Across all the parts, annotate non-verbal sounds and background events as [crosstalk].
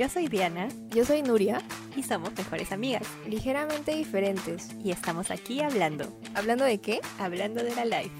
Yo soy Diana Yo soy Nuria, y somos mejores amigas. ligeramente diferentes. Y estamos aquí hablando, ¿Hablando de qué? hablando de la life.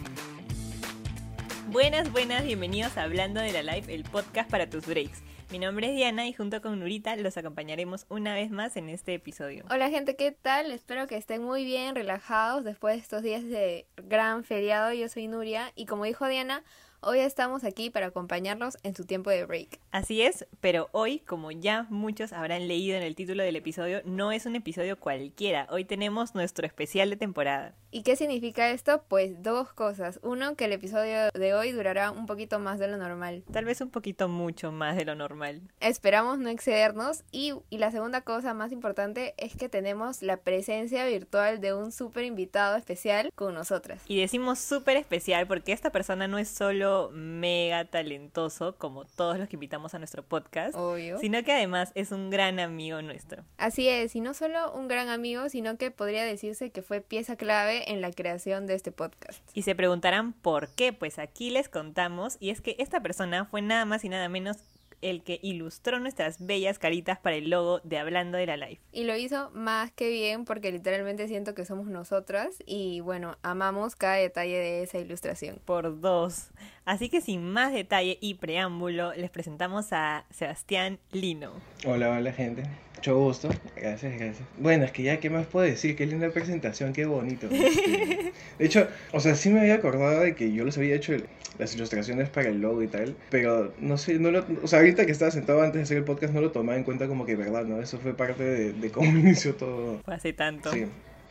Buenas, buenas, bienvenidos a Hablando de la Life, el podcast para tus breaks. Mi nombre es Diana y junto con Nurita los acompañaremos una vez más en este episodio. Hola gente, ¿qué tal? Espero que estén muy bien, relajados después de estos días de gran feriado. Yo soy Nuria y como dijo Diana, hoy estamos aquí para acompañarlos en su tiempo de break. Así es, pero hoy, como ya muchos habrán leído en el título del episodio, no es un episodio cualquiera. Hoy tenemos nuestro especial de temporada. ¿Y qué significa esto? Pues dos cosas. Uno, que el episodio de hoy durará un poquito más de lo normal. Tal vez un poquito mucho más de lo normal. Esperamos no excedernos. Y, y la segunda cosa más importante es que tenemos la presencia virtual de un súper invitado especial con nosotras. Y decimos súper especial porque esta persona no es solo mega talentoso como todos los que invitamos a nuestro podcast, Obvio. sino que además es un gran amigo nuestro. Así es, y no solo un gran amigo, sino que podría decirse que fue pieza clave en la creación de este podcast. Y se preguntarán por qué, pues aquí les contamos, y es que esta persona fue nada más y nada menos el que ilustró nuestras bellas caritas para el logo de Hablando de la Life. Y lo hizo más que bien porque literalmente siento que somos nosotras y bueno, amamos cada detalle de esa ilustración. Por dos. Así que sin más detalle y preámbulo, les presentamos a Sebastián Lino. Hola, hola gente. Mucho gusto. Gracias, gracias. Bueno, es que ya, ¿qué más puedo decir? Qué linda presentación, qué bonito. Este, [laughs] De hecho, o sea, sí me había acordado de que yo les había hecho el- las ilustraciones para el logo y tal, pero no sé, no lo, o sea, ahorita que estaba sentado antes de hacer el podcast no lo tomaba en cuenta como que, ¿verdad? ¿No? Eso fue parte de, de cómo [laughs] inició todo. Fue hace tanto. Sí.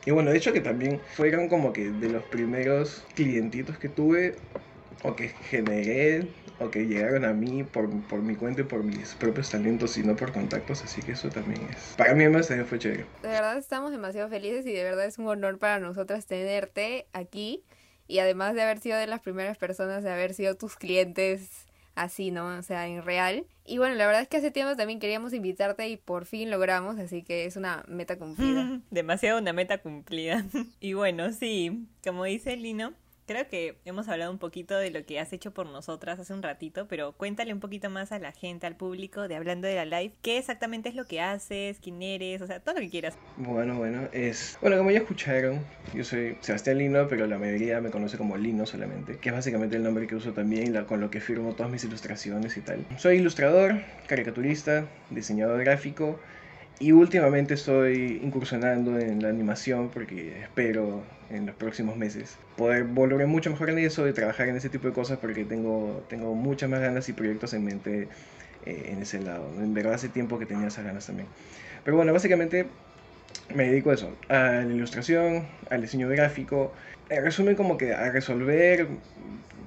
Y bueno, de hecho que también fueron como que de los primeros clientitos que tuve o que generé o que llegaron a mí por, por mi cuenta y por mis propios talentos y no por contactos, así que eso también es... Para mí además también fue chévere. De verdad estamos demasiado felices y de verdad es un honor para nosotras tenerte aquí y además de haber sido de las primeras personas, de haber sido tus clientes así, ¿no? O sea, en real. Y bueno, la verdad es que hace tiempo también queríamos invitarte y por fin logramos, así que es una meta cumplida. [laughs] Demasiado una meta cumplida. [laughs] Y bueno, sí, como dice Lino, creo que hemos hablado un poquito de lo que has hecho por nosotras hace un ratito, pero cuéntale un poquito más a la gente, al público de Hablando de la Live, qué exactamente es lo que haces, quién eres, o sea, todo lo que quieras. Bueno, bueno, es... Bueno, como ya escucharon, yo soy Sebastián Lino, pero la mayoría me conoce como Lino solamente, que es básicamente el nombre que uso también, la- con lo que firmo todas mis ilustraciones y tal. Soy ilustrador, caricaturista, diseñador gráfico y últimamente estoy incursionando en la animación porque espero en los próximos meses poder volver mucho mejor en eso y trabajar en ese tipo de cosas porque tengo, tengo muchas más ganas y proyectos en mente eh, en ese lado. En verdad hace tiempo que tenía esas ganas también. Pero bueno, básicamente me dedico a eso, a la ilustración, al diseño gráfico, en resumen como que a resolver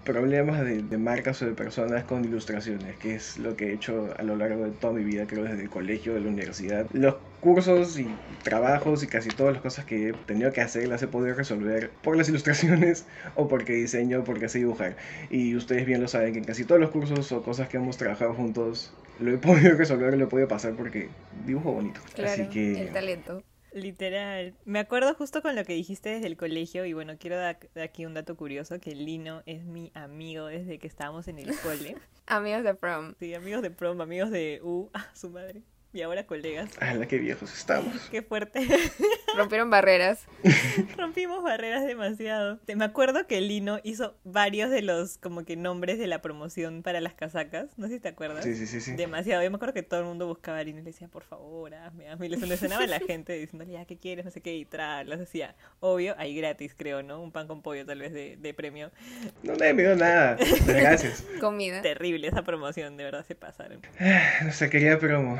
problemas de, de marcas o de personas con ilustraciones, que es lo que he hecho a lo largo de toda mi vida, creo desde el colegio, de la universidad. Los cursos y trabajos y casi todas las cosas que he tenido que hacer las he podido resolver por las [laughs] ilustraciones o porque diseño o porque sé dibujar. Y ustedes bien lo saben que en casi todos los cursos o cosas que hemos trabajado juntos lo he [laughs] podido resolver, lo he podido pasar porque dibujo bonito. Claro, Así que... el talento. Literal. Me acuerdo justo con lo que dijiste desde el colegio y bueno, quiero dar aquí un dato curioso, que Lino es mi amigo desde que estábamos en el cole. [laughs] Amigos de prom. Sí, amigos de prom, amigos de U, [laughs] ah, su madre. Y ahora colegas. ¡Hala, qué viejos estamos! [laughs] Qué fuerte. [laughs] Rompieron barreras. [laughs] Rompimos barreras demasiado. Me acuerdo que Lino hizo varios de los como que nombres de la promoción para las casacas. No sé si te acuerdas. Sí, sí, sí, sí. Demasiado. Yo me acuerdo que todo el mundo buscaba a Lino y le decía, por favor, hazme, hazme. Y le solucionaba a la gente diciéndole, ya, ¿qué quieres? No sé qué. Y tra, las decía, obvio, ahí gratis, creo, ¿no? Un pan con pollo tal vez de, de premio. No me envió nada. Pero gracias. Comida. Terrible esa promoción, de verdad se pasaron. Nuestra querida promo.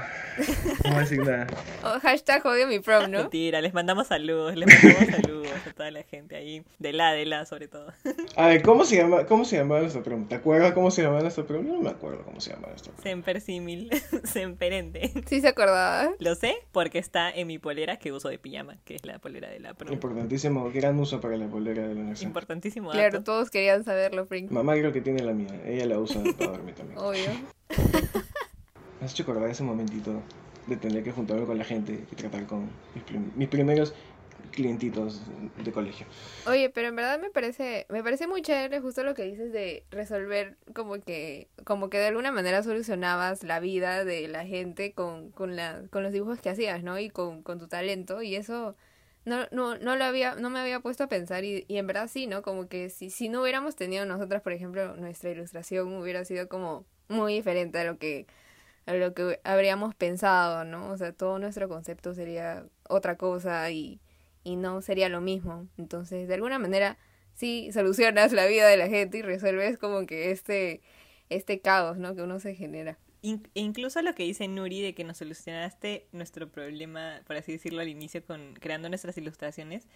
No voy a decir nada. Oh, hashtag odio mi prom, ¿no? Mentira, les mandamos saludos, les mandamos saludos a toda la gente ahí. De la, de la, sobre todo. A ver, ¿cómo se llama, cómo se llamaba nuestra promo? ¿Te acuerdas cómo se llamaba nuestra promo? Yo no me acuerdo cómo se llamaba nuestra promo. Semper símil, [laughs] semperente. Sí se acordaba. Lo sé porque está en mi polera que uso de pijama, que es la polera de la prom. Importantísimo, gran uso para la polera de la universidad. Importantísimo dato. Claro, todos querían saberlo, Frink. Mamá creo que tiene la mía. Ella la usa para dormir también. Obvio. [laughs] Me has hecho acordar ese momentito de tener que juntarme con la gente y tratar con mis, prim- mis primeros clientitos de colegio. Oye, pero en verdad me parece, me parece muy chévere justo lo que dices de resolver como que, como que de alguna manera solucionabas la vida de la gente con, con la, con los dibujos que hacías, ¿no? Y con, con tu talento, y eso no, no, no lo había, no me había puesto a pensar, y, y en verdad sí, ¿no? Como que si, si no hubiéramos tenido nosotras, por ejemplo, nuestra ilustración hubiera sido como muy diferente a lo que a lo que habríamos pensado, ¿no? O sea, todo nuestro concepto sería otra cosa y, y no sería lo mismo. Entonces, de alguna manera, sí solucionas la vida de la gente y resuelves como que este, este caos, ¿no? Que uno se genera. e incluso lo que dice Nuri de que nos solucionaste nuestro problema, por así decirlo, al inicio con creando nuestras ilustraciones,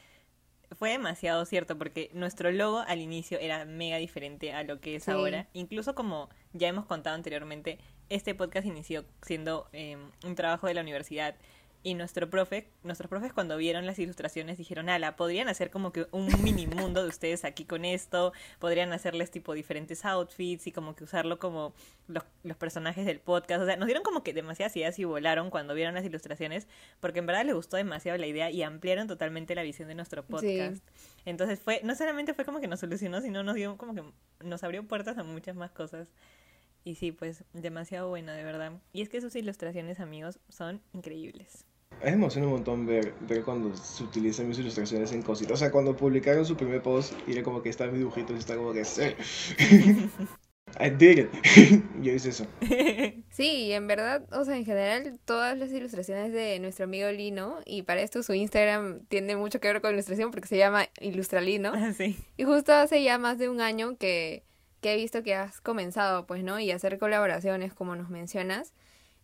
fue demasiado cierto porque nuestro logo al inicio era mega diferente a lo que es Sí. ahora. Incluso como ya hemos contado anteriormente, este podcast inició siendo eh, un trabajo de la universidad y nuestro profe, nuestros profes cuando vieron las ilustraciones dijeron, ala, podrían hacer como que un mini mundo de ustedes aquí con esto, podrían hacerles tipo diferentes outfits y como que usarlo como los, los personajes del podcast. O sea, nos dieron como que demasiadas ideas y volaron cuando vieron las ilustraciones porque en verdad les gustó demasiado la idea y ampliaron totalmente la visión de nuestro podcast. Entonces fue, no solamente fue como que nos solucionó, sino nos dio como que nos abrió puertas a muchas más cosas. Y sí, pues demasiado bueno, de verdad. Y es que sus ilustraciones, amigos, son increíbles. A mí me emociona un montón ver, ver cuando se utilizan mis ilustraciones en cositas. O sea, cuando publicaron su primer post y era como que está mi dibujito y está como que sí. [laughs] I did it. [laughs] Yo hice eso. [laughs] Sí, y en verdad, o sea, en general, todas las ilustraciones de nuestro amigo Lino, y para esto su Instagram tiene mucho que ver con ilustración porque se llama Ilustralino. sí. Y justo hace ya más de un año que, que he visto que has comenzado, pues, ¿no? Y hacer colaboraciones, como nos mencionas.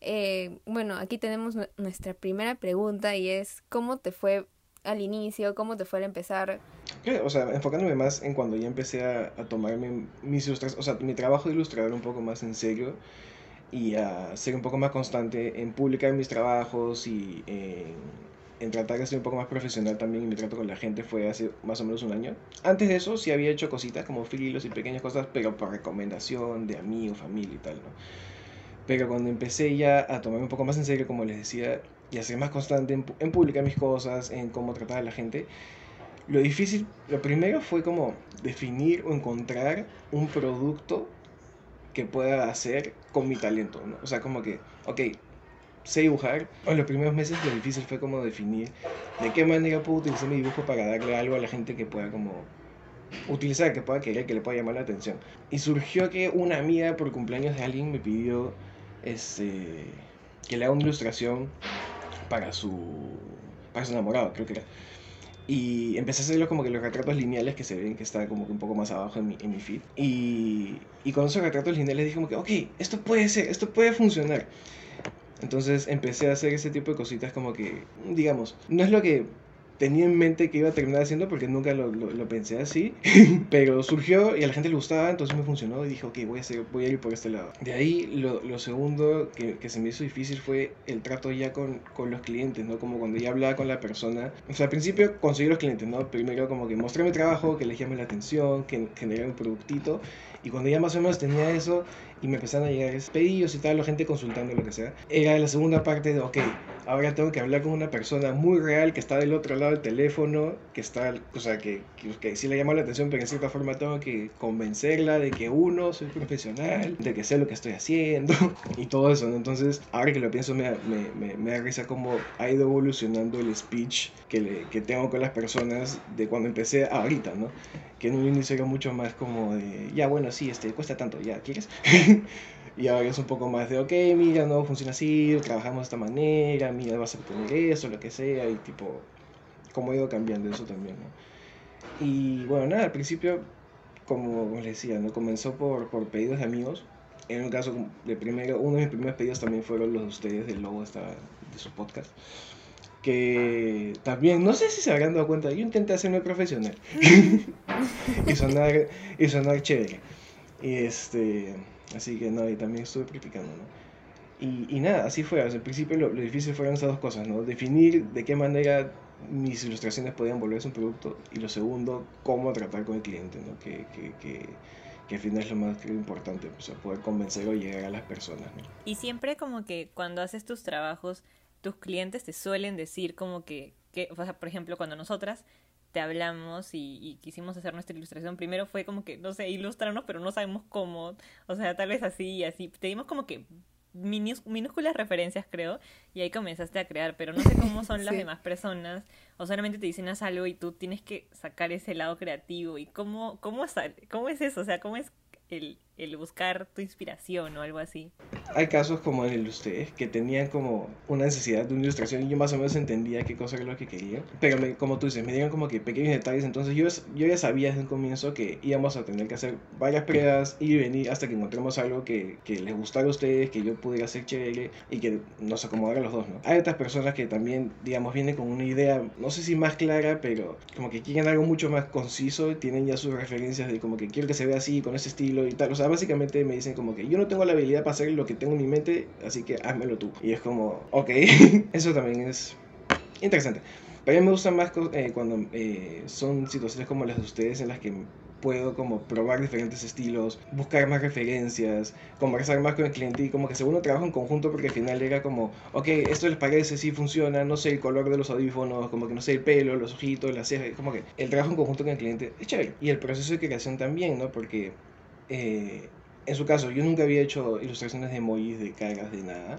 Eh, bueno, aquí tenemos nu- nuestra primera pregunta y es, ¿cómo te fue al inicio? ¿Cómo te fue al empezar? Claro, o sea, enfocándome más en cuando ya empecé a, a tomarme mis o sea, mi trabajo de ilustrador un poco más en serio y a ser un poco más constante en publicar mis trabajos y en, en tratar de ser un poco más profesional también en mi trato con la gente fue hace más o menos un año. Antes de eso sí había hecho cositas como filos y pequeñas cosas, pero por recomendación de amigos, familia y tal, ¿no? Pero cuando empecé ya a tomarme un poco más en serio, como les decía, y a ser más constante en, en publicar mis cosas, en cómo tratar a la gente, lo difícil, lo primero fue como definir o encontrar un producto que pueda hacer con mi talento, ¿no? O sea, como que, ok, sé dibujar. En los primeros meses lo difícil fue como definir de qué manera puedo utilizar mi dibujo para darle algo a la gente que pueda como utilizar, que pueda querer, que le pueda llamar la atención. Y surgió que una amiga por cumpleaños de alguien me pidió este, que le haga una ilustración para su, para su enamorado, creo que era. Y empecé a hacerlo como que los retratos lineales que se ven, que está como que un poco más abajo en mi, en mi feed. Y, y con esos retratos lineales dije como que, ok, esto puede ser, esto puede funcionar. Entonces empecé a hacer ese tipo de cositas como que, digamos, no es lo que tenía en mente que iba a terminar haciendo porque nunca lo, lo, lo pensé así, [laughs] pero surgió y a la gente le gustaba, entonces me funcionó y dije, ok, voy a, hacer, voy a ir por este lado. De ahí lo, lo segundo que, que, se me hizo difícil fue el trato ya con, con, los clientes, ¿no? Como cuando ya hablaba con la persona. O sea, al principio conseguí los clientes, ¿no? Primero como que mostré mi trabajo, que les llame la atención, que generé un productito. Y cuando ya más o menos tenía eso y me empezaron a llegar pedidos y tal, la gente consultando lo que sea, era la segunda parte de, ok, ahora tengo que hablar con una persona muy real que está del otro lado del teléfono, que está, o sea, que, que, que sí le llama la atención, pero en cierta forma tengo que convencerla de que uno, soy profesional, de que sé lo que estoy haciendo [laughs] y todo eso, ¿no? Entonces, ahora que lo pienso, me, me, me, me da risa cómo ha ido evolucionando el speech que, le, que tengo con las personas de cuando empecé a ahorita, ¿no? Que en un inicio era mucho más como de, ya bueno, sí, este, cuesta tanto, ya, ¿quieres? [laughs] [laughs] y ahora es un poco más de, ok, mira, no funciona así, trabajamos de esta manera, mira, vas a poner eso, lo que sea, y tipo, cómo ha ido cambiando eso también, ¿no? Y bueno, nada, al principio, como les decía, ¿no? Comenzó por, por pedidos de amigos. En un caso, de primero, uno de mis primeros pedidos también fueron los de ustedes del logo esta, de su podcast. Que también, no sé si se habrán dado cuenta, yo intenté hacerme profesional [laughs] y, sonar, y sonar chévere. Y este, así que no, y también estuve practicando, ¿no? Y, y nada, así fue. Al principio lo, lo, difícil fueron esas dos cosas, ¿no? Definir de qué manera mis ilustraciones podían volverse un producto y lo segundo, cómo tratar con el cliente, ¿no? Que, que, que, que al final es lo más creo, importante, o sea, poder convencer o llegar a las personas, ¿no? Y siempre como que cuando haces tus trabajos, tus clientes te suelen decir como que que, o sea, por ejemplo, cuando nosotras te hablamos y, y, quisimos hacer nuestra ilustración, primero fue como que, no sé, ilustrarnos, pero no sabemos cómo, o sea, tal vez así y así. Te dimos como que minúsculas referencias, creo, y ahí comenzaste a crear, pero no sé cómo [laughs] son las demás personas, o solamente te dicen haz algo y tú tienes que sacar ese lado creativo, y cómo, cómo, cómo es eso, o sea, cómo es el, el buscar tu inspiración o algo así. Hay casos como el de ustedes que tenían como una necesidad de una ilustración y yo más o menos entendía qué cosa era lo que quería. Pero como tú dices, me dieron como que pequeños detalles. Entonces yo, yo ya sabía desde un comienzo que íbamos a tener que hacer varias pruebas y venir hasta que encontremos algo que, que les gustara a ustedes, que yo pudiera hacer chévere y que nos acomodara a los dos, ¿no? Hay otras personas que también, digamos, vienen con una idea, no sé si más clara, pero como que quieren algo mucho más conciso, tienen ya sus referencias de como que quiero que se vea así, con ese estilo y tal. O sea, básicamente me dicen como que yo no tengo la habilidad para hacer lo que tengo en mi mente, así que házmelo tú. Y es como, ok, [laughs] eso también es interesante. Pero a mí me gusta más eh, cuando eh, son situaciones como las de ustedes en las que puedo como probar diferentes estilos, buscar más referencias, conversar más con el cliente y como que según trabajo en conjunto porque al final era como, ok, esto les parece, sí funciona, no sé, el color de los audífonos, como que no sé, el pelo, los ojitos, las cejas, como que el trabajo en conjunto con el cliente es chévere. Y el proceso de creación también, ¿no? Porque eh, en su caso, yo nunca había hecho ilustraciones de emojis, de caras, de nada.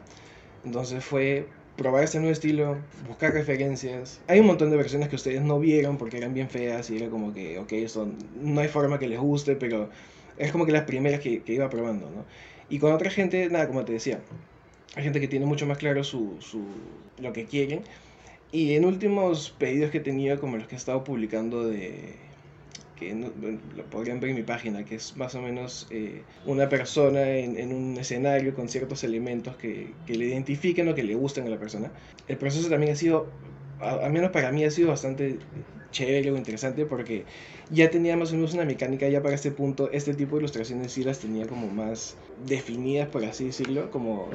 Entonces fue probar este nuevo estilo, buscar referencias. Hay un montón de versiones que ustedes no vieron porque eran bien feas y era como que, ok, esto no hay forma que les guste, pero es como que las primeras que, que iba probando, ¿no? Y con otra gente, nada, como te decía, hay gente que tiene mucho más claro su, su, lo que quieren. Y en últimos pedidos que he tenido, como los que he estado publicando de que lo podrían ver en mi página, que es más o menos eh, una persona en, en, un escenario con ciertos elementos que, que, le identifiquen o que le gusten a la persona. El proceso también ha sido, al menos para mí, ha sido bastante chévere o interesante porque ya tenía más o menos una mecánica ya para este punto, este tipo de ilustraciones sí las tenía como más definidas, por así decirlo, como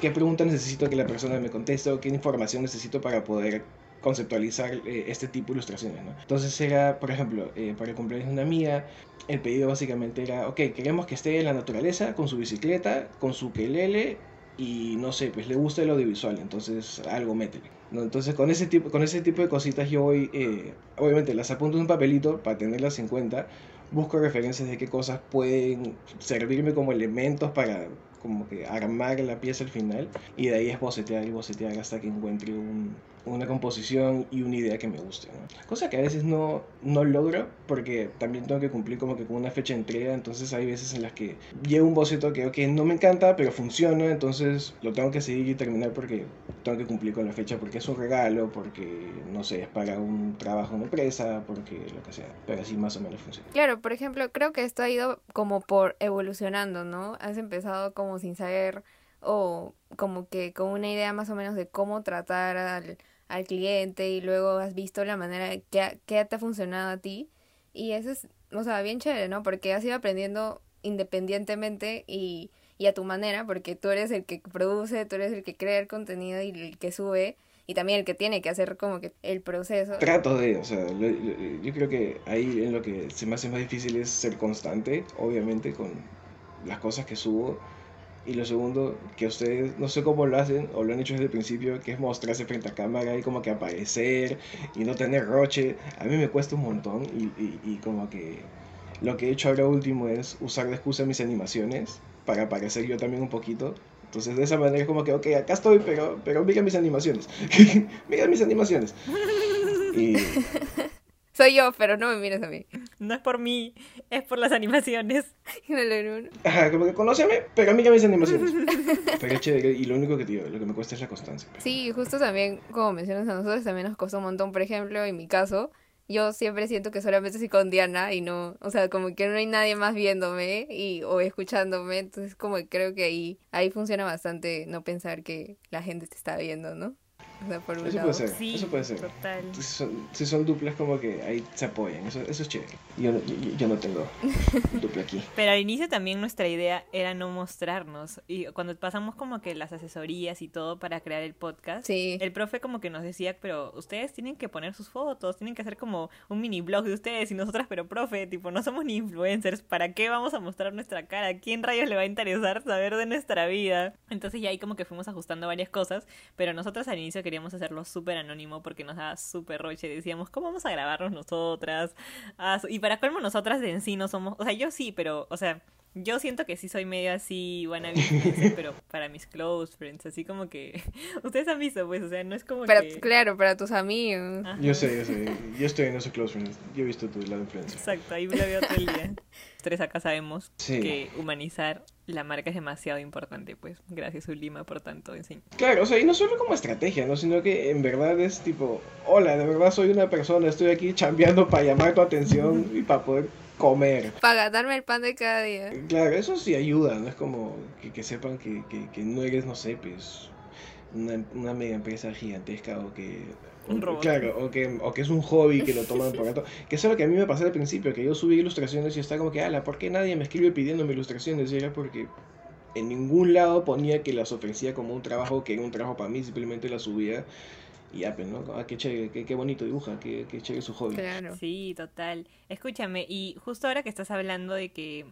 qué pregunta necesito que la persona me conteste o qué información necesito para poder conceptualizar eh, este tipo de ilustraciones. ¿no? Entonces era, por ejemplo, eh, para el cumpleaños de una amiga, el pedido básicamente era, ok, queremos que esté en la naturaleza con su bicicleta, con su quelele y no sé, pues le gusta el audiovisual, entonces algo métele. Entonces con ese, tipo, con ese tipo de cositas yo voy, eh, obviamente las apunto en un papelito para tenerlas en cuenta, busco referencias de qué cosas pueden servirme como elementos para como que armar la pieza al final y de ahí es bocetear y bocetear hasta que encuentre un, una composición y una idea que me guste. ¿no? Cosa que a veces no, no logro porque también tengo que cumplir como que con una fecha de entrega, entonces hay veces en las que llevo un boceto que no me encanta pero funciona, entonces lo tengo que seguir y terminar porque tengo que cumplir con la fecha porque es un regalo, porque no sé, es para un trabajo en empresa, porque lo que sea, pero así más o menos funciona. Claro, por ejemplo, creo que esto ha ido como por evolucionando, ¿no? Has empezado como sin saber o como que con una idea más o menos de cómo tratar al, al cliente y luego has visto la manera que, que te ha funcionado a ti y eso es, o sea, bien chévere, ¿no? Porque has ido aprendiendo independientemente y, y a tu manera, porque tú eres el que produce, tú eres el que crea el contenido y el que sube y también el que tiene que hacer como que el proceso. Trato de, o sea, yo creo que ahí en lo que se me hace más difícil es ser constante, obviamente, con las cosas que subo y lo segundo, que ustedes no sé cómo lo hacen o lo han hecho desde el principio, que es mostrarse frente a cámara y como que aparecer y no tener roche. A mí me cuesta un montón y, y, y como que lo que he hecho ahora último es usar de excusa mis animaciones para aparecer yo también un poquito. Entonces de esa manera es como que, ok, acá estoy, pero, pero mira mis animaciones. [laughs] mira mis animaciones. Y [laughs] soy yo, pero no me mires a mí. No es por mí, es por las animaciones. [laughs] Ajá, como que conóceme, pero mira mis animaciones. pero chévere, y lo único que te digo, lo que me cuesta es la constancia. Sí, justo también, como mencionas a nosotros, también nos costó un montón. Por ejemplo, en mi caso, yo siempre siento que solamente estoy con Diana y no, o sea, como que no hay nadie más viéndome y o escuchándome, entonces como que creo que ahí ahí funciona bastante no pensar que la gente te está viendo, ¿no? Eso puede ser, eso puede ser. Si son, si son, duplas como que ahí se apoyan, eso, eso es chévere. Yo, yo, yo no tengo [laughs] dupla aquí. Pero al inicio también nuestra idea era no mostrarnos. Y cuando pasamos como que las asesorías y todo para crear el podcast, el profe como que nos decía, pero ustedes tienen que poner sus fotos, tienen que hacer como un mini blog de ustedes y nosotras, pero profe, tipo, no somos ni influencers, ¿para qué vamos a mostrar nuestra cara? ¿Quién rayos le va a interesar saber de nuestra vida? Entonces ya ahí como que fuimos ajustando varias cosas, pero nosotros al inicio queríamos hacerlo súper anónimo porque nos daba súper roche. Decíamos, ¿cómo vamos a grabarnos nosotras? Ah, y para colmo, nosotras de en sí no somos. O sea, yo sí, pero, o sea, yo siento que sí soy medio así, wannabe [laughs] pero para mis close friends, así como que [laughs] ustedes han visto, pues, o sea, no es como que... Claro, para tus amigos. Yo sé, yo sé, yo estoy en esos close friends, yo he visto tu lado influencer. Exacto, ahí lo veo todo el día. [laughs] Tres acá sabemos que humanizar la marca es demasiado importante, pues, gracias Ulima por tanto enseñar. Claro, o sea, y no solo como estrategia, ¿no? Sino que en verdad es tipo, hola, de verdad soy una persona, estoy aquí chambeando para llamar tu atención y para poder comer. Para ganarme el pan de cada día. Claro, eso sí ayuda, no es como que, sepan que, no eres, no sé, pues una, una mega empresa gigantesca o que... Un robot. Claro, o que, o que es un hobby que lo toman [laughs] por rato. Que eso es lo que a mí me pasó al principio, que yo subí ilustraciones y estaba como que, ala, ¿por qué nadie me escribe pidiéndome ilustraciones? Y era porque en ningún lado ponía que las ofrecía como un trabajo, que era un trabajo para mí, simplemente las subía y ya, pues, ¿no? Ah, qué chévere, qué, bonito dibuja, qué, qué chévere su hobby. Claro. Sí, total. Escúchame, y justo ahora que estás hablando de que,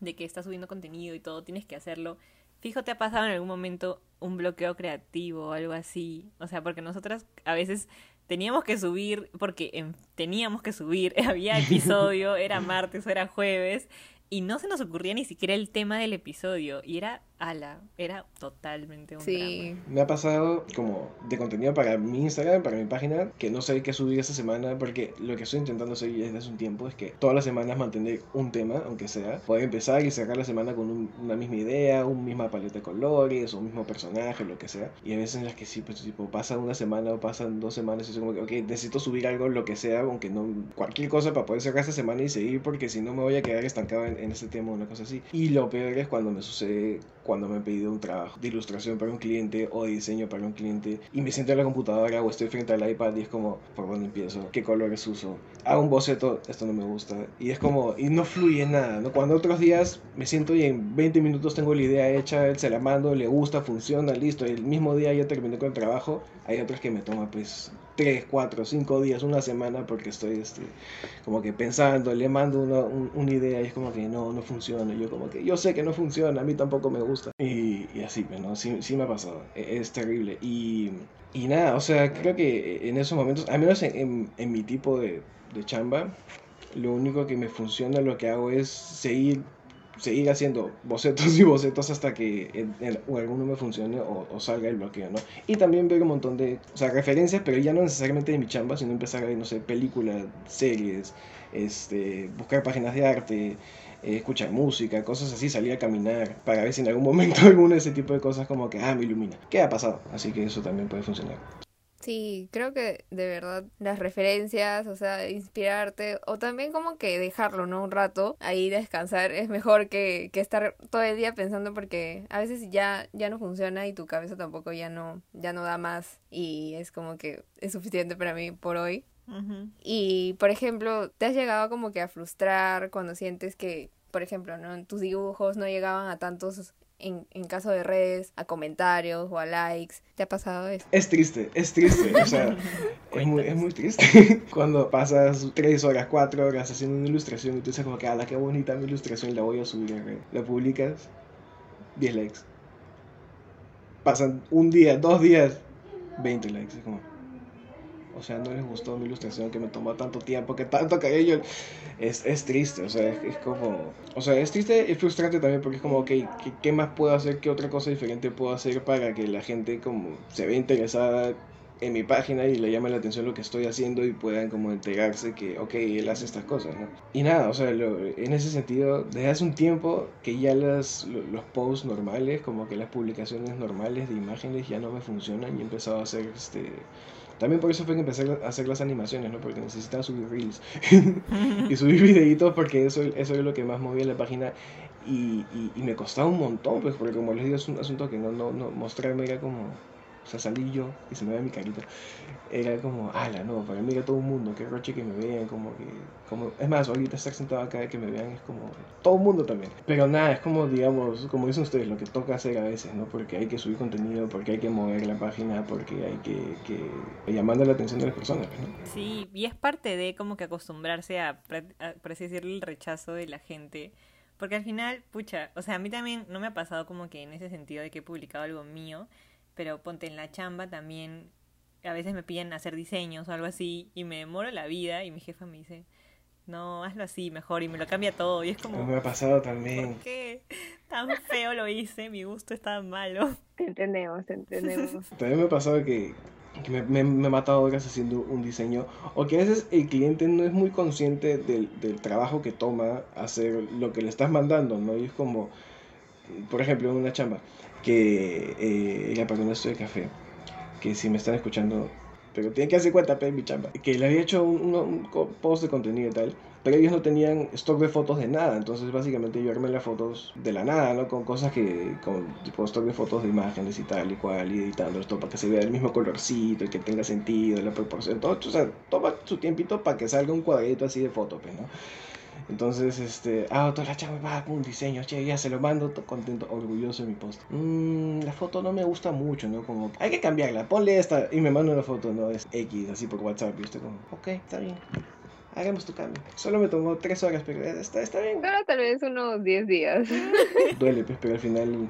de que estás subiendo contenido y todo, tienes que hacerlo. Fijo, ¿te ha pasado en algún momento un bloqueo creativo o algo así? O sea, porque nosotras a veces teníamos que subir, porque teníamos que subir, [laughs] había episodio, era [laughs] martes o era jueves, y no se nos ocurría ni siquiera el tema del episodio, y era ala, era totalmente un sí. Me ha pasado como de contenido para mi Instagram, para mi página, que no sé qué subir esta semana, porque lo que estoy intentando hacer desde hace un tiempo es que todas las semanas mantener un tema, aunque sea, poder empezar y cerrar la semana con una misma idea, una misma paleta de colores, un mismo personaje, lo que sea. Y a veces en las que sí, pues tipo, pasa una semana o pasan dos semanas y es como que, ok, necesito subir algo, lo que sea, aunque no, cualquier cosa para poder cerrar esta semana y seguir, porque si no me voy a quedar estancado en, en ese tema o una cosa así. Y lo peor es cuando me sucede cuando me he pedido un trabajo de ilustración para un cliente o de diseño para un cliente y me siento en la computadora o estoy frente al iPad y es como, ¿por dónde empiezo? ¿Qué colores uso? Hago un boceto, esto no me gusta. Y es como, y no fluye nada, ¿no? Cuando otros días me siento y en 20 minutos tengo la idea hecha, se la mando, le gusta, funciona, listo. El mismo día ya terminé con el trabajo. Hay otros que me toma pues 3, 4, 5 días, una semana porque estoy este, como que pensando, le mando una, una idea y es como que no, no funciona. Yo como que yo sé que no funciona, a mí tampoco me gusta y, así, pues, ¿no? Sí, sí, me ha pasado. E, es, terrible. Y, y, nada, o sea, creo que en esos momentos, al menos en, en, mi tipo de, de, chamba, lo único que me funciona, lo que hago es seguir seguir haciendo bocetos y bocetos hasta que en, alguno me funcione o, salga el bloqueo, ¿no? Y también veo un montón de, o sea, referencias, pero ya no necesariamente de mi chamba, sino empezar a ver, no sé, películas, series, este, buscar páginas de arte, eh, escuchar música, cosas así, salir a caminar, para ver si en algún momento [laughs] alguno de ese tipo de cosas como que, ah, me ilumina. ¿Qué ha pasado? Así que eso también puede funcionar. Sí, creo que de verdad las referencias, o sea, inspirarte o también como que dejarlo, ¿no? Un rato ahí descansar es mejor que, que estar todo el día pensando porque a veces ya, ya no funciona y tu cabeza tampoco ya no, ya no da más y es como que es suficiente para mí por hoy. Y, por ejemplo, ¿te has llegado como que a frustrar cuando sientes que, por ejemplo, ¿no? tus dibujos no llegaban a tantos en, en, caso de redes, a comentarios o a likes. ¿Te ha pasado eso? Es triste, es triste. O sea, [laughs] es, muy, es muy triste. [laughs] Cuando pasas tres horas, cuatro horas haciendo una ilustración y tú dices como que, ala, qué bonita mi ilustración, la voy a subir a red. La publicas, 10 likes. Pasan un día, dos días, 20 likes. Es como, o sea, no les gustó mi ilustración que me tomó tanto tiempo, que tanto cariño. Es, es triste, o sea, es, como. O sea, es triste y frustrante también porque es como, ok, ¿qué, ¿qué, más puedo hacer? ¿Qué otra cosa diferente puedo hacer para que la gente como se vea interesada en mi página y le llame la atención lo que estoy haciendo y puedan como enterarse que, ok, él hace estas cosas, ¿no? Y nada, o sea, en ese sentido, desde hace un tiempo que ya las, los posts normales, como que las publicaciones normales de imágenes ya no me funcionan y he empezado a hacer este también por eso fue que empecé a hacer las animaciones, ¿no? Porque necesitaba subir reels [laughs] y subir videitos porque eso, eso es lo que más movía la página y, y, me costaba un montón, pues porque como les digo es un asunto que no, no, no mostrarme era como sea, salí yo y se me ve mi carita. Era como, ala, no, para mí era todo el mundo, qué roche que me vean, como que, como, es más, ahorita estar sentado acá que me vean es como, todo el mundo también. Pero nada, es como, digamos, como dicen ustedes, lo que toca hacer a veces, ¿no? Porque hay que subir contenido, porque hay que mover la página, porque hay que, que llamando la atención de las personas, ¿no? Sí, y es parte de como que acostumbrarse a, por así decirlo, el rechazo de la gente. Porque al final, pucha, o sea, a mí también no me ha pasado como que en ese sentido de que he publicado algo mío, pero ponte en la chamba también a veces me piden hacer diseños o algo así y me demoro la vida y mi jefa me dice, no, hazlo así mejor y me lo cambia todo y es como... Me ha pasado también. ¿Por qué? Tan feo lo hice, mi gusto es tan malo. Te entendemos, te entendemos. [laughs] También me ha pasado que, que me, me, me he matado horas haciendo un diseño o que a veces el cliente no es muy consciente del, del trabajo que toma hacer lo que le estás mandando, ¿no? Y es como, por ejemplo, en una chamba que eh, un estudio de café, que si me están escuchando, pero tienen que hacer cuenta, pe, mi chamba, que le había hecho un, un- un post de contenido y tal, pero ellos no tenían stock de fotos de nada, entonces básicamente yo armé las fotos de la nada, ¿no? Con cosas que, con tipo stock de fotos de imágenes y tal y cual, y editando esto para que se vea el mismo colorcito y que tenga sentido, la proporción, todo, o sea, toma su tiempito para que salga un cuadrito así de foto, pues, ¿no? Entonces, este, ah, toda la chava va con un diseño, che, ya se lo mando, to- contento, orgulloso de mi post. Mm, la foto no me gusta mucho, ¿no? Como, hay que cambiarla, ponle esta, y me manda una foto, ¿no? Es X, así por WhatsApp, y usted como, ok, está bien, hagamos tu cambio. Solo me tomó tres horas, pero está, está bien. Ahora tal vez unos 10 días. [laughs] Duele, pues, pero al final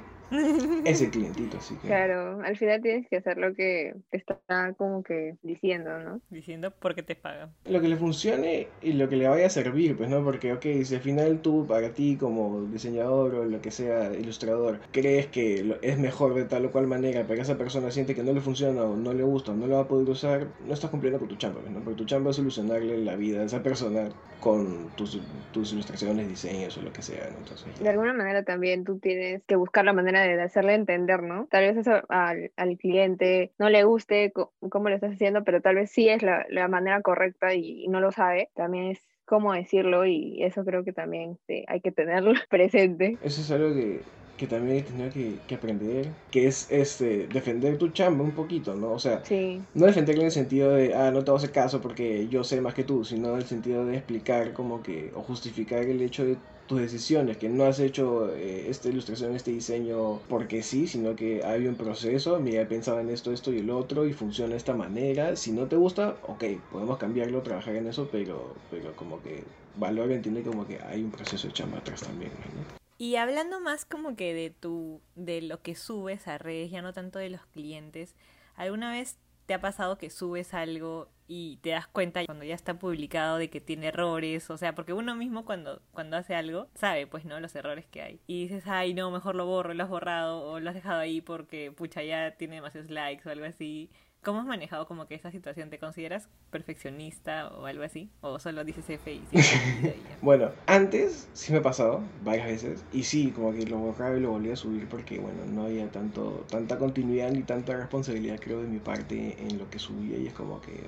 es el clientito, así que... Claro, al final tienes que hacer lo que te está como que diciendo, ¿no? Diciendo porque te pagan. lo que le funcione y lo que le vaya a servir, pues, ¿no? Porque, ok, si al final tú, para ti como diseñador o lo que sea, ilustrador, crees que es mejor de tal o cual manera, pero esa persona siente que no le funciona o no le gusta o no lo va a poder usar, no estás cumpliendo con tu chamba, pues, ¿no? Porque tu chamba es solucionarle la vida a esa persona con tus, tus ilustraciones, diseños o lo que sea, ¿no? Entonces, De alguna manera también tú tienes que buscar la manera de hacerle entender, ¿no? Tal vez eso al, al cliente no le guste cómo lo estás haciendo, pero tal vez sí es la, la manera correcta y, y no lo sabe. También es cómo decirlo y eso creo que también sí, hay que tenerlo [laughs] presente. Eso es algo que, que también he tenido que, que aprender, que es este, defender tu chamba un poquito, ¿no? O sea, Sí, No defenderlo en el sentido de, ah, no te voy a hacer caso porque yo sé más que tú, sino en el sentido de explicar como que, o justificar el hecho de tus decisiones, que no has hecho eh, esta ilustración, este diseño porque sí, sino que hay un proceso, mira, he pensado en esto, esto y el otro, y funciona de esta manera. Si no te gusta, ok, podemos cambiarlo, trabajar en eso, pero, pero como que valor entiende como que hay un proceso de chamba atrás también, ¿no? Y hablando más como que de tu, de lo que subes a redes, ya no tanto de los clientes, ¿alguna vez te ha pasado que subes algo y te das cuenta cuando ya está publicado de que tiene errores? O sea, porque uno mismo cuando, cuando hace algo sabe, pues, ¿no? Los errores que hay. Y dices, ay, no, mejor lo borro, lo has borrado o lo has dejado ahí porque, pucha, ya tiene demasiados likes o algo así. ¿Cómo has manejado como que esa situación? ¿Te consideras perfeccionista o algo así? ¿O solo dices F y ya? [laughs] Bueno, antes sí me ha pasado varias veces y sí, como que lo borraba y lo volvía a subir porque, bueno, no había tanto, tanta continuidad ni tanta responsabilidad, creo, de mi parte en lo que subía y es como que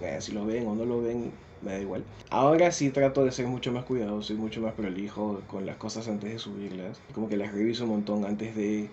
eh, si lo ven o no lo ven, me da igual. Ahora sí trato de ser mucho más cuidadoso y mucho más prolijo con las cosas antes de subirlas, como que las reviso un montón antes de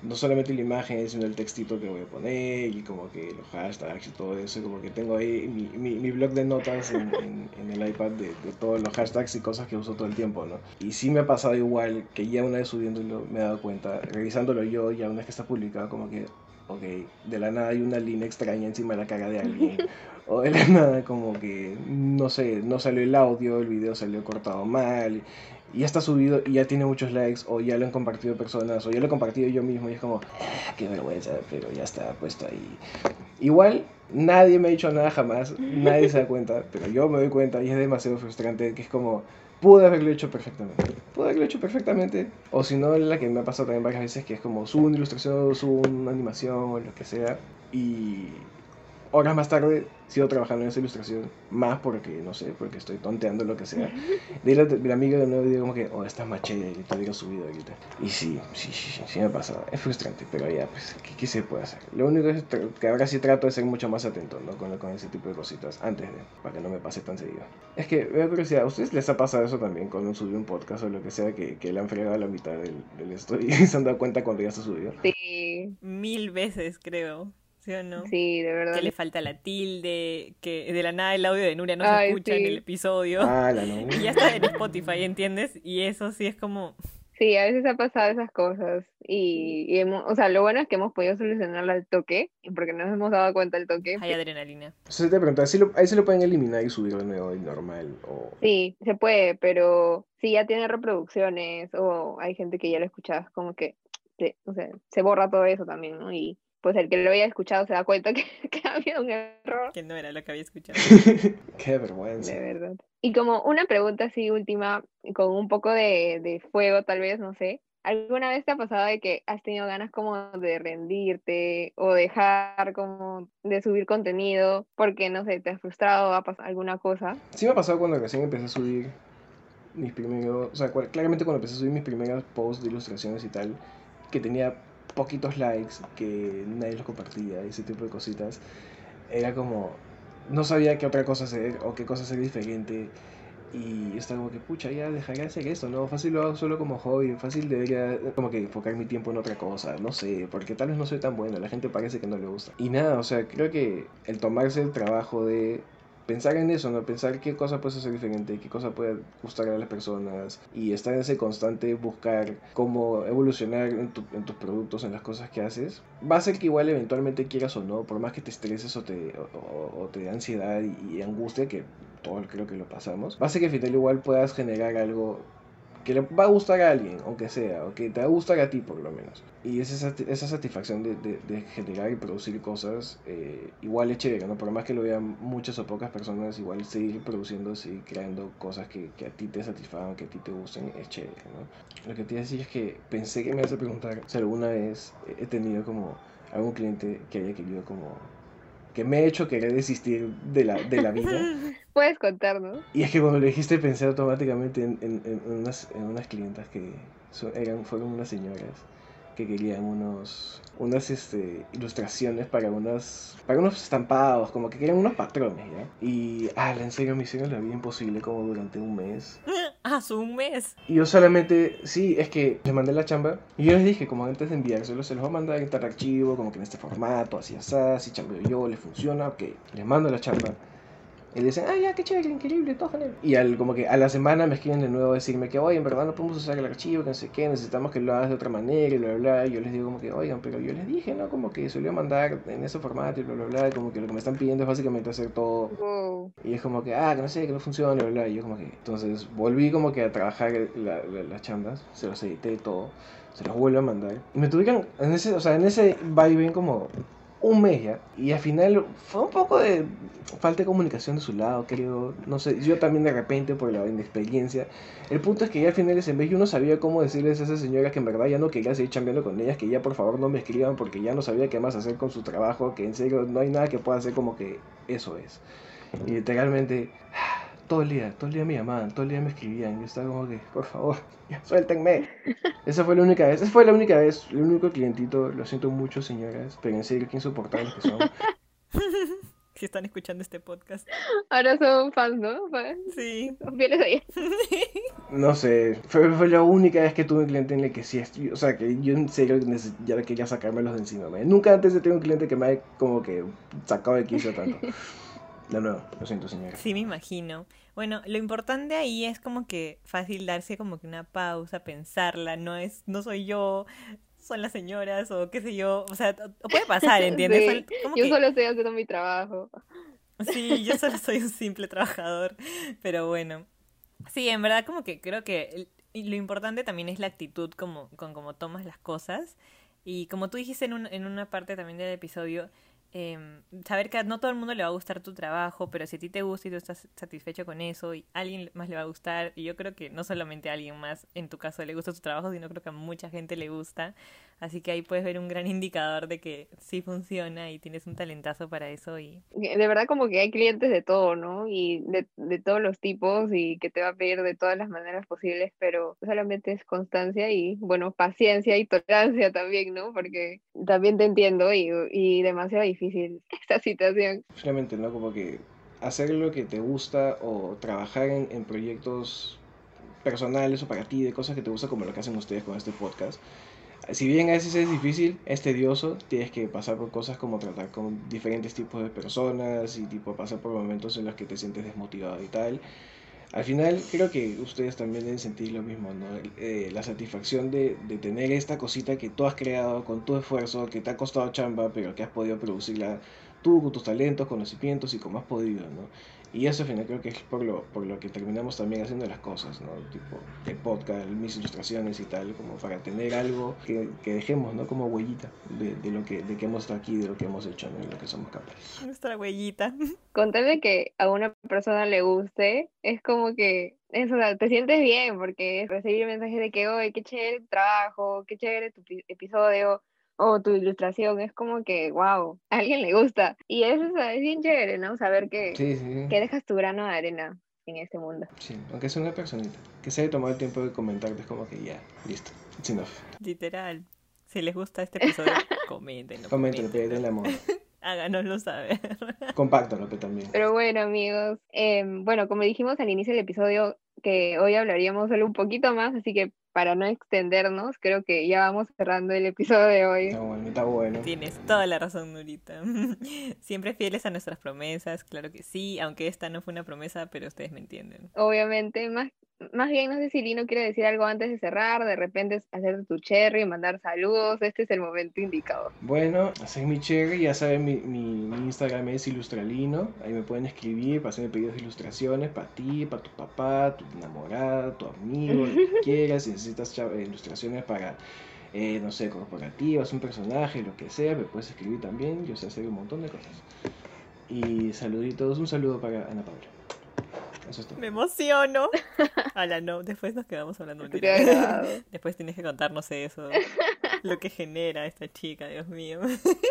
no solamente la imagen, sino el textito que voy a poner y como que los hashtags y todo eso, como que tengo ahí mi, mi, mi blog de notas en, [laughs] en- en el iPad de, de todos los hashtags y cosas que uso todo el tiempo, ¿no? Y sí me ha pasado igual que ya una vez subiéndolo me he dado cuenta, revisándolo yo, ya una vez que está publicado, como que, ok, de la nada hay una línea extraña encima de la cara de alguien. [laughs] O de la nada como que, no sé, no salió el audio, el video salió cortado mal, y ya está subido y ya tiene muchos likes, o ya lo han compartido personas, o ya lo he compartido yo mismo, y es como, "Ah, qué vergüenza, pero ya está puesto ahí. Igual, nadie me ha dicho nada jamás, nadie se da cuenta, [laughs] pero yo me doy cuenta y es demasiado frustrante, que es como, pude haberlo hecho perfectamente, pude haberlo hecho perfectamente, o si no, la que me ha pasado también varias veces, que es como, subo una ilustración, subo una animación, o lo que sea, y horas más tarde sigo trabajando en esa ilustración, más porque, no sé, porque estoy tonteando lo que sea. Dile a mi amigo de nuevo y digo como que, oh, estás más chévere, te hubiera subido ahorita. Y sí, sí, sí, sí, sí me ha pasado. Es frustrante, pero ya, pues, ¿qué, qué se puede hacer? Lo único es que ahora sí trato de ser mucho más atento, ¿no? Con, con ese tipo de cositas, antes de, para que no me pase tan seguido. Es que, me da curiosidad, ¿a ustedes les ha pasado eso también cuando subí un podcast o lo que sea, que, que le han fregado a la mitad del, del esto [laughs] y se han dado cuenta cuando ya está subido? sí, Mil veces, creo. ¿Sí o no? sí, de verdad. Que le falta la tilde, que de la nada el audio de Nuria no se Ay, escucha en sí. el episodio. Ah, la no. [laughs] Y ya está en Spotify, ¿entiendes? Y eso sí es como, Sí, a veces ha pasado esas cosas y, y hemos, o sea, lo bueno es que hemos podido solucionarlo al toque, porque nos hemos dado cuenta al toque. hay adrenalina. Entonces te pregunto, ¿ahí sí lo, ahí sí lo pueden eliminar y subirlo de nuevo y normal? O... Sí, se puede, pero si ya tiene reproducciones o hay gente que ya lo escuchaba, como que se, o sea, se borra todo eso también, ¿no? Y pues el que lo haya escuchado se da cuenta que, [laughs] que ha habido un error. Que no era lo que había escuchado. [laughs] Qué vergüenza. De verdad. Y como una pregunta así última, con un poco de, de fuego tal vez, no sé. ¿Alguna vez te ha pasado de que has tenido ganas como de rendirte o dejar como de subir contenido porque, no sé, te has frustrado o ha pasado alguna cosa? Sí me ha pasado cuando recién empecé a subir mis primeros, o sea, claramente cuando empecé a subir mis primeros posts de ilustraciones y tal, que tenía poquitos likes, que nadie los compartía y ese tipo de cositas, era como, no sabía qué otra cosa hacer o qué cosa hacer diferente. Y estaba como que, pucha, ya dejaré de hacer esto, ¿no? Fácil lo hago solo como hobby, fácil debería como que enfocar mi tiempo en otra cosa, no sé, porque tal vez no soy tan bueno, la gente parece que no le gusta. Y nada, o sea, creo que el tomarse el trabajo de pensar en eso, ¿no? Pensar qué cosa puedes hacer diferente, qué cosa puede gustar a las personas y estar en ese constante buscar cómo evolucionar en, tu- en tus productos, en las cosas que haces, va a ser que igual eventualmente quieras o no, por más que te estreses o te, o, te dé ansiedad y, y angustia, que todos creo que lo pasamos, va a ser que al final igual puedas generar algo que le va a gustar a alguien, aunque sea, o que te va a gustar a ti por lo menos. Y esa, esa satisfacción de, de- de generar y producir cosas, eh, igual es chévere, ¿no? Por más que lo vean muchas o pocas personas, igual seguir produciendo, seguir creando cosas que, que a ti te satisfagan, que a ti te gusten, es chévere, ¿no? Lo que te iba a decir es que pensé que me ibas a preguntar si alguna vez he tenido como algún cliente que haya querido como... que me ha hecho querer desistir de la, de la vida. [laughs] Puedes contarnos. Y es que cuando lo dijiste pensé automáticamente en, en, en unas, en unas clientas que so- eran, fueron unas señoras que querían unos, unas este, ilustraciones para, unas, para unos estampados, como que querían unos patrones, ¿ya? Y, ah, en serio, me hicieron la vida imposible como durante un mes. [laughs] Ah, su un mes. Y yo solamente, sí, es que les mandé la chamba y yo les dije, como antes de enviárselo, se los voy a mandar en tal archivo, como que en este formato, así, así, si chambeo yo, les funciona, ok. Les mando la chamba. Y le dicen, ah, ya, qué chévere, increíble, todo genial. Y al, como que a la semana me escriben de nuevo a decirme que, oye, en verdad no podemos usar el archivo, que no sé qué, necesitamos que lo hagas de otra manera, y bla, bla, bla. Y yo les digo como que, oigan, pero yo les dije, ¿no? Como que se lo iba a mandar en ese formato y bla, bla, bla. y Como que lo que me están pidiendo es básicamente hacer todo Wow. y es como que, ah, que no sé, que no funciona, bla, bla. Y yo como que, entonces volví como que a trabajar la- la- las chambas, se los edité todo, se los vuelvo a mandar. Y me tuvieron, en ese, o sea, en ese vaivén como un mes ya. Y al final fue un poco de falta de comunicación de su lado, creo. No sé, yo también de repente por la inexperiencia. El punto es que ya al final ese mes yo no sabía cómo decirles a esas señoras que en verdad ya no quería seguir chambeando con ellas, que ya por favor no me escriban porque ya no sabía qué más hacer con su trabajo, que en serio no hay nada que pueda hacer como que eso es. Y literalmente, todo el día, todo el día me llamaban, todo el día me escribían. Yo estaba como que, por favor, [laughs] ya suéltenme. [laughs] Esa fue la única vez, esa fue la única vez, el único clientito. Lo siento mucho, señoras, pero en serio, qué insoportables que son. [laughs] Si están escuchando este podcast. Ahora son fans, ¿no? Fans. Sí. Son fieles a ella. No sé, fue, fue la única vez que tuve un cliente en el que sí, estoy- o sea, que yo en serio ya quería sacármelos de encima. Nunca antes he tenido un cliente que me haya como que sacado de quicio tanto. De nuevo, lo siento, señora. Sí, me imagino. Bueno, lo importante ahí es como que fácil darse como que una pausa, pensarla, no es, no soy yo, son las señoras o qué sé yo, o sea, puede pasar, [laughs] ¿entiendes? Sí, Sol- como Yo que- solo estoy haciendo mi trabajo. Sí, yo solo soy un simple trabajador, pero bueno. Sí, en verdad como que creo que lo importante también es la actitud como, con cómo tomas las cosas. Y como tú dijiste en, un- en una parte también del episodio, em, saber que no todo el mundo le va a gustar tu trabajo, pero si a ti te gusta y tú estás satisfecho con eso y a alguien más le va a gustar, y yo creo que no solamente a alguien más en tu caso le gusta tu trabajo, sino creo que a mucha gente le gusta. Así que ahí puedes ver un gran indicador de que sí funciona y tienes un talentazo para eso y De verdad como que hay clientes de todo, ¿no? Y de, de todos los tipos y que te va a pedir de todas las maneras posibles, pero solamente es constancia y, bueno, paciencia y tolerancia también, ¿no? Porque también te entiendo y, y demasiado difícil [laughs] esta situación. Finalmente, ¿no? Como que hacer lo que te gusta o trabajar en, en proyectos personales o para ti, de cosas que te gusta, como lo que hacen ustedes con este podcast. Si bien a veces es difícil, es tedioso, tienes que pasar por cosas como tratar con diferentes tipos de personas y tipo pasar por momentos en los que te sientes desmotivado y tal. Al final creo que ustedes también deben sentir lo mismo, ¿no? Eh, la satisfacción de, de tener esta cosita que tú has creado con tu esfuerzo, que te ha costado chamba, pero que has podido producirla tú con tus talentos, conocimientos y como has podido, ¿no? Y eso al final creo que es por lo, por lo que terminamos también haciendo las cosas, ¿no? Tipo el podcast, mis ilustraciones y tal, como para tener algo que, que dejemos, ¿no? Como huellita de, de, lo que, de que hemos estado aquí, de lo que hemos hecho, ¿no? Y lo que somos capaces. Nuestra huellita. [laughs] Contarle que a una persona le guste, es como que eso, o sea, te sientes bien porque recibir mensajes de que, oye, qué chévere tu trabajo, qué chévere tu episodio, o tu ilustración, es como que, wow, a alguien le gusta. Y eso es bien chévere, ¿no? Saber que, que dejas tu grano de arena en este mundo. Sí, aunque sea una personita que se haya tomado el tiempo de comentarte, es como que ya, listo, it's enough. Literal. Si les gusta este episodio, [laughs] coméntenlo. Coméntenlo, piden la amor. [laughs] Háganoslo saber. Compártanlo también. Pero bueno, amigos, eh, bueno, como dijimos al inicio del episodio, que hoy hablaríamos solo un poquito más, así que para no extendernos, creo que ya vamos cerrando el episodio de hoy. Está bueno, está bueno. Tienes toda la razón, Nurita. [laughs] Siempre fieles a nuestras promesas, claro que sí, aunque esta no fue una promesa, pero ustedes me entienden. Obviamente, más más bien, no sé si Lino quiere decir algo antes de cerrar, de repente hacer tu cherry, mandar saludos, este es el momento indicado. Bueno, hacer mi cherry, ya saben, mi, mi, Instagram es ilustralino, ahí me pueden escribir para hacerme pedidos de ilustraciones para ti, para tu papá, tu enamorada, tu amigo, lo que [laughs] quieras, si necesitas ilustraciones para, eh, no sé, corporativas, un personaje, lo que sea, me puedes escribir también, yo sé hacer un montón de cosas. Y saluditos, un saludo para Ana Paula. Me emociono. Ala, no, después nos quedamos hablando. después tienes que contarnos eso. Lo que genera esta chica, Dios mío.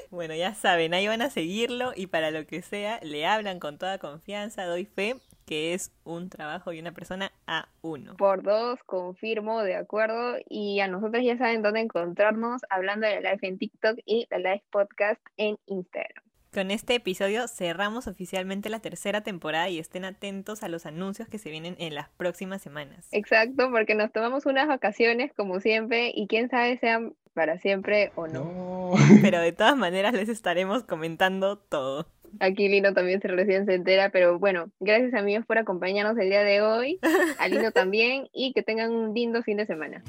bueno, ya saben, ahí van a seguirlo y para lo que sea, le hablan con toda confianza, doy fe que es un trabajo y una persona a uno. Por dos, confirmo, de acuerdo. Y a nosotros ya saben dónde encontrarnos hablando de la live en TikTok y la live podcast en Instagram. Con este episodio cerramos oficialmente la tercera temporada y estén atentos a los anuncios que se vienen en las próximas semanas. Exacto, porque nos tomamos unas vacaciones como siempre y quién sabe sean para siempre o no. Pero de todas maneras les estaremos comentando todo. Aquí Lino también se recién se entera, pero bueno, gracias amigos por acompañarnos el día de hoy, [laughs] a Lino también y que tengan un lindo fin de semana.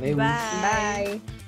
Bye. Bye.